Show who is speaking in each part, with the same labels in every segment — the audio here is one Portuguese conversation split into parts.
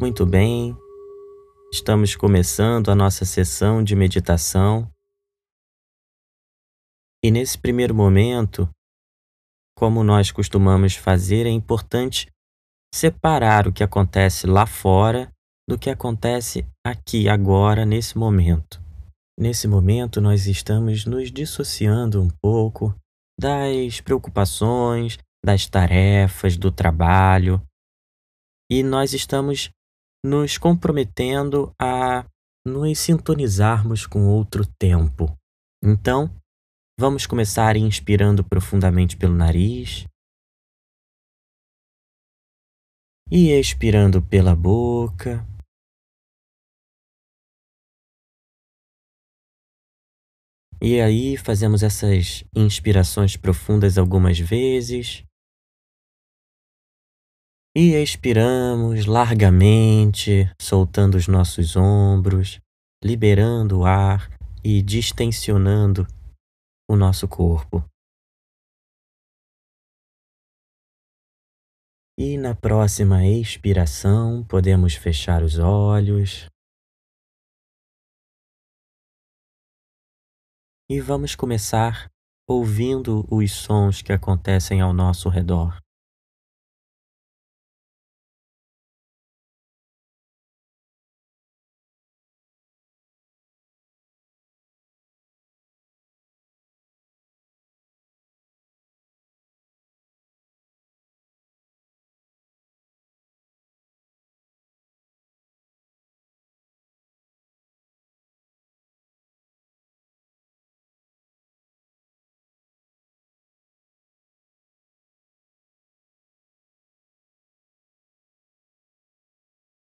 Speaker 1: Muito bem, estamos começando a nossa sessão de meditação. E nesse primeiro momento, como nós costumamos fazer, é importante separar o que acontece lá fora do que acontece aqui, agora, nesse momento. Nesse momento, nós estamos nos dissociando um pouco das preocupações, das tarefas, do trabalho, e nós estamos nos comprometendo a nos sintonizarmos com outro tempo. Então, vamos começar inspirando profundamente pelo nariz e expirando pela boca. E aí fazemos essas inspirações profundas algumas vezes. E expiramos largamente, soltando os nossos ombros, liberando o ar e distensionando o nosso corpo. E na próxima expiração, podemos fechar os olhos. E vamos começar ouvindo os sons que acontecem ao nosso redor.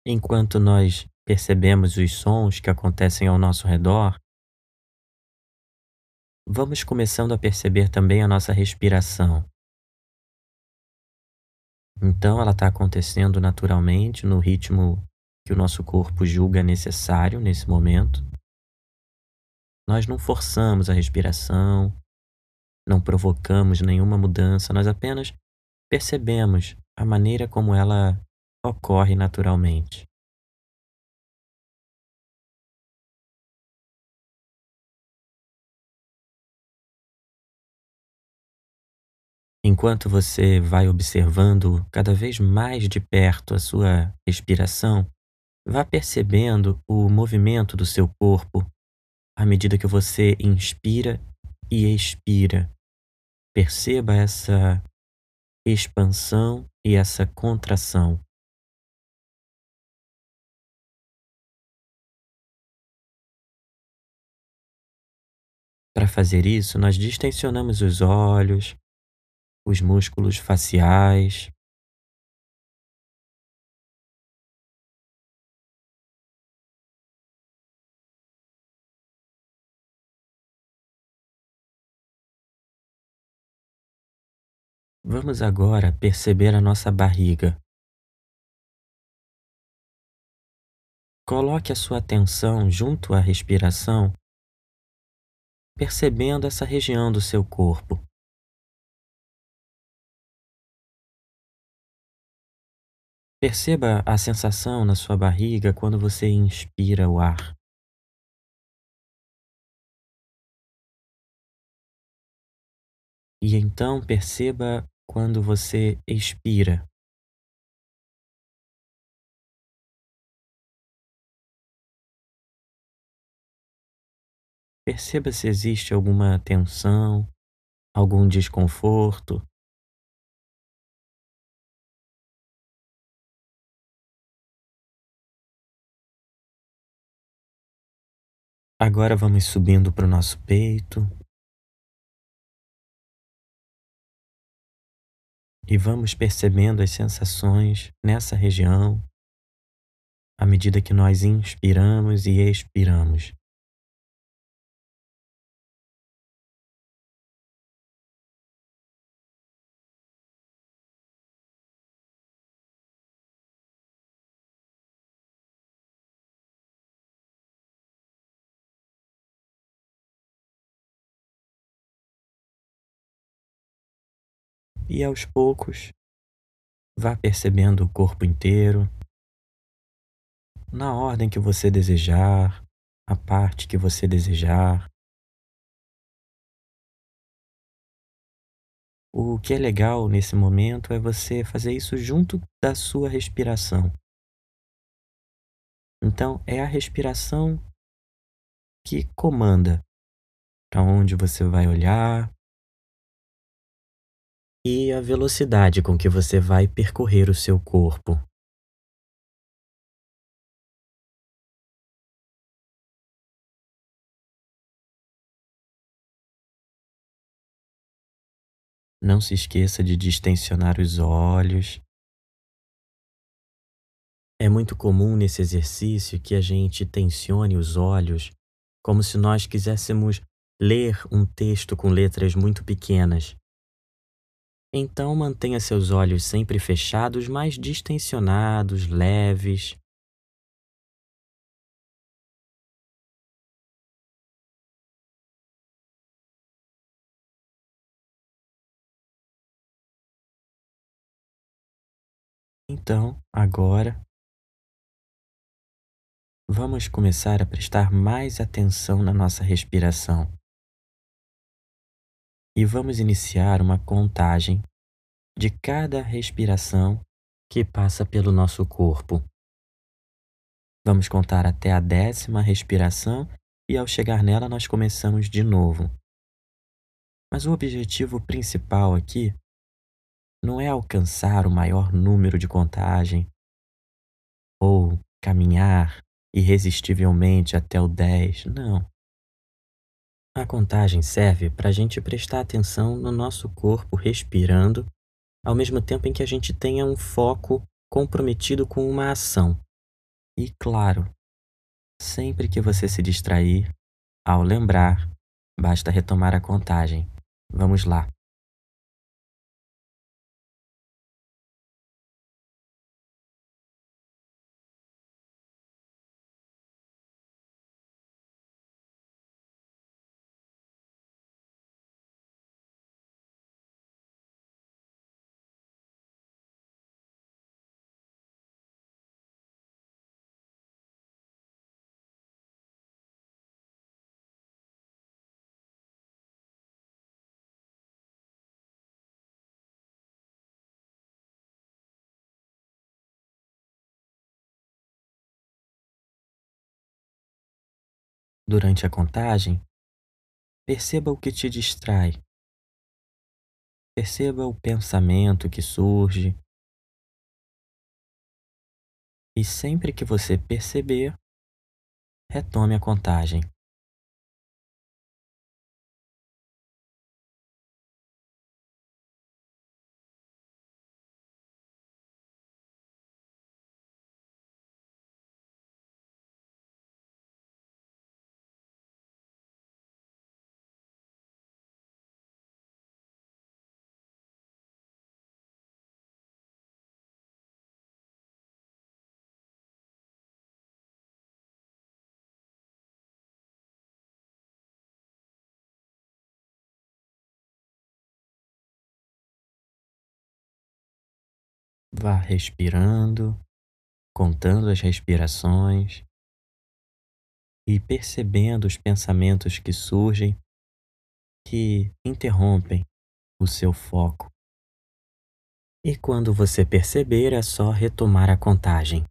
Speaker 1: Enquanto nós percebemos os sons que acontecem ao nosso redor, vamos começando a perceber também a nossa respiração. Então, ela está acontecendo naturalmente no ritmo que o nosso corpo julga necessário nesse momento. Nós não forçamos a respiração, não provocamos nenhuma mudança, nós apenas percebemos a maneira como ela ocorre naturalmente. Enquanto você vai observando cada vez mais de perto a sua respiração, vá percebendo o movimento do seu corpo à medida que você inspira e expira. Perceba essa expansão e essa contração. Para fazer isso, nós distensionamos os olhos, os músculos faciais. Vamos agora perceber a nossa barriga. Coloque a sua atenção junto à respiração percebendo essa região do seu corpo. Perceba a sensação na sua barriga quando você inspira o ar. E então perceba quando você expira. Perceba se existe alguma tensão, algum desconforto. Agora vamos subindo para o nosso peito. E vamos percebendo as sensações nessa região à medida que nós inspiramos e expiramos. E aos poucos vá percebendo o corpo inteiro. na ordem que você desejar, a parte que você desejar. O que é legal nesse momento é você fazer isso junto da sua respiração. Então, é a respiração que comanda para onde você vai olhar e a velocidade com que você vai percorrer o seu corpo. Não se esqueça de distensionar os olhos. É muito comum nesse exercício que a gente tensione os olhos, como se nós quiséssemos ler um texto com letras muito pequenas. Então mantenha seus olhos sempre fechados, mas distensionados, leves. Então, agora, vamos começar a prestar mais atenção na nossa respiração. E vamos iniciar uma contagem de cada respiração que passa pelo nosso corpo. Vamos contar até a décima respiração e ao chegar nela nós começamos de novo. Mas o objetivo principal aqui não é alcançar o maior número de contagem ou caminhar irresistivelmente até o 10. Não. A contagem serve para a gente prestar atenção no nosso corpo respirando, ao mesmo tempo em que a gente tenha um foco comprometido com uma ação. E claro, sempre que você se distrair, ao lembrar, basta retomar a contagem. Vamos lá. Durante a contagem, perceba o que te distrai. Perceba o pensamento que surge. E sempre que você perceber, retome a contagem. Vá respirando, contando as respirações e percebendo os pensamentos que surgem que interrompem o seu foco. E quando você perceber, é só retomar a contagem.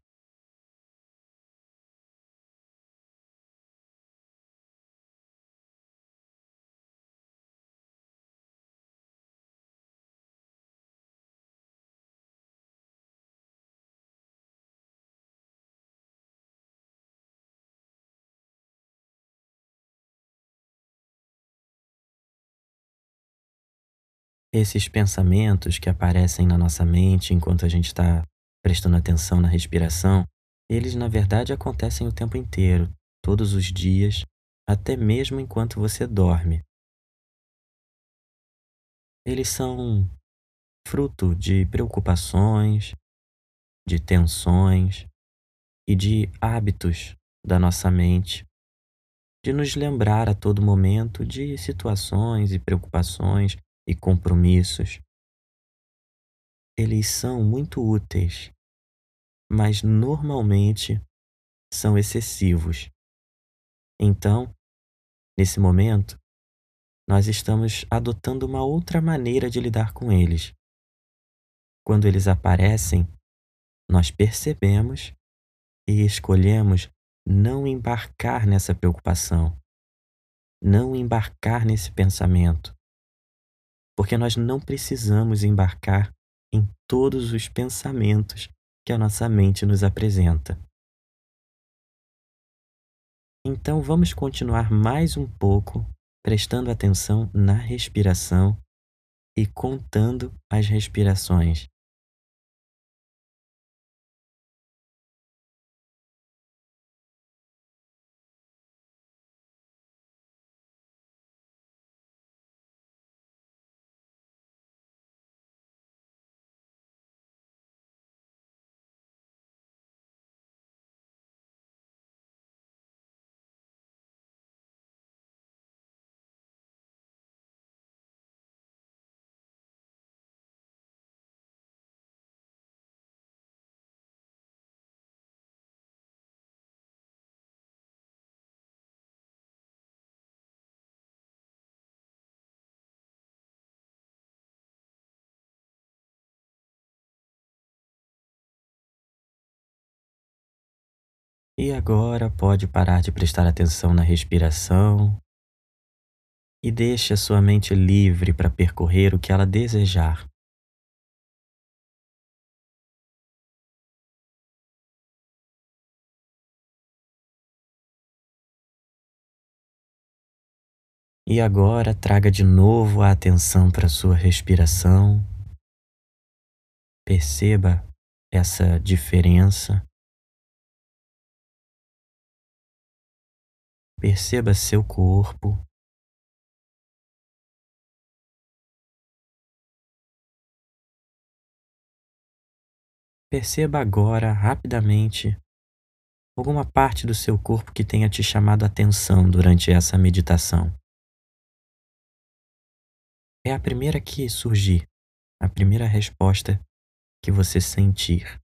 Speaker 1: Esses pensamentos que aparecem na nossa mente enquanto a gente está prestando atenção na respiração, eles na verdade acontecem o tempo inteiro, todos os dias, até mesmo enquanto você dorme. Eles são fruto de preocupações, de tensões e de hábitos da nossa mente, de nos lembrar a todo momento de situações e preocupações e compromissos, eles são muito úteis, mas normalmente são excessivos. Então, nesse momento, nós estamos adotando uma outra maneira de lidar com eles. Quando eles aparecem, nós percebemos e escolhemos não embarcar nessa preocupação, não embarcar nesse pensamento, porque nós não precisamos embarcar em todos os pensamentos que a nossa mente nos apresenta. Então vamos continuar mais um pouco prestando atenção na respiração e contando as respirações. E agora pode parar de prestar atenção na respiração e deixe a sua mente livre para percorrer o que ela desejar. E agora traga de novo a atenção para sua respiração. Perceba essa diferença Perceba seu corpo. Perceba agora, rapidamente, alguma parte do seu corpo que tenha te chamado a atenção durante essa meditação. É a primeira que surgir, a primeira resposta que você sentir.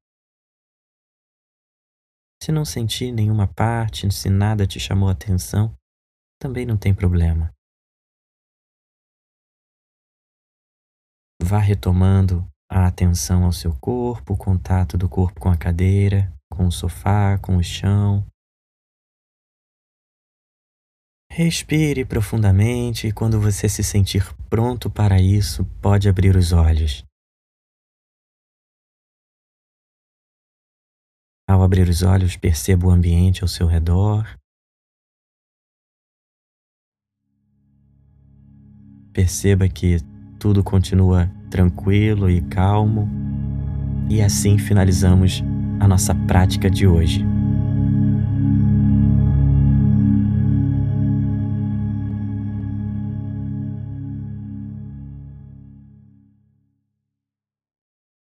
Speaker 1: Se não sentir nenhuma parte, se nada te chamou a atenção, também não tem problema. Vá retomando a atenção ao seu corpo, o contato do corpo com a cadeira, com o sofá, com o chão. Respire profundamente e quando você se sentir pronto para isso, pode abrir os olhos. Ao abrir os olhos, perceba o ambiente ao seu redor. Perceba que tudo continua tranquilo e calmo. E assim finalizamos a nossa prática de hoje.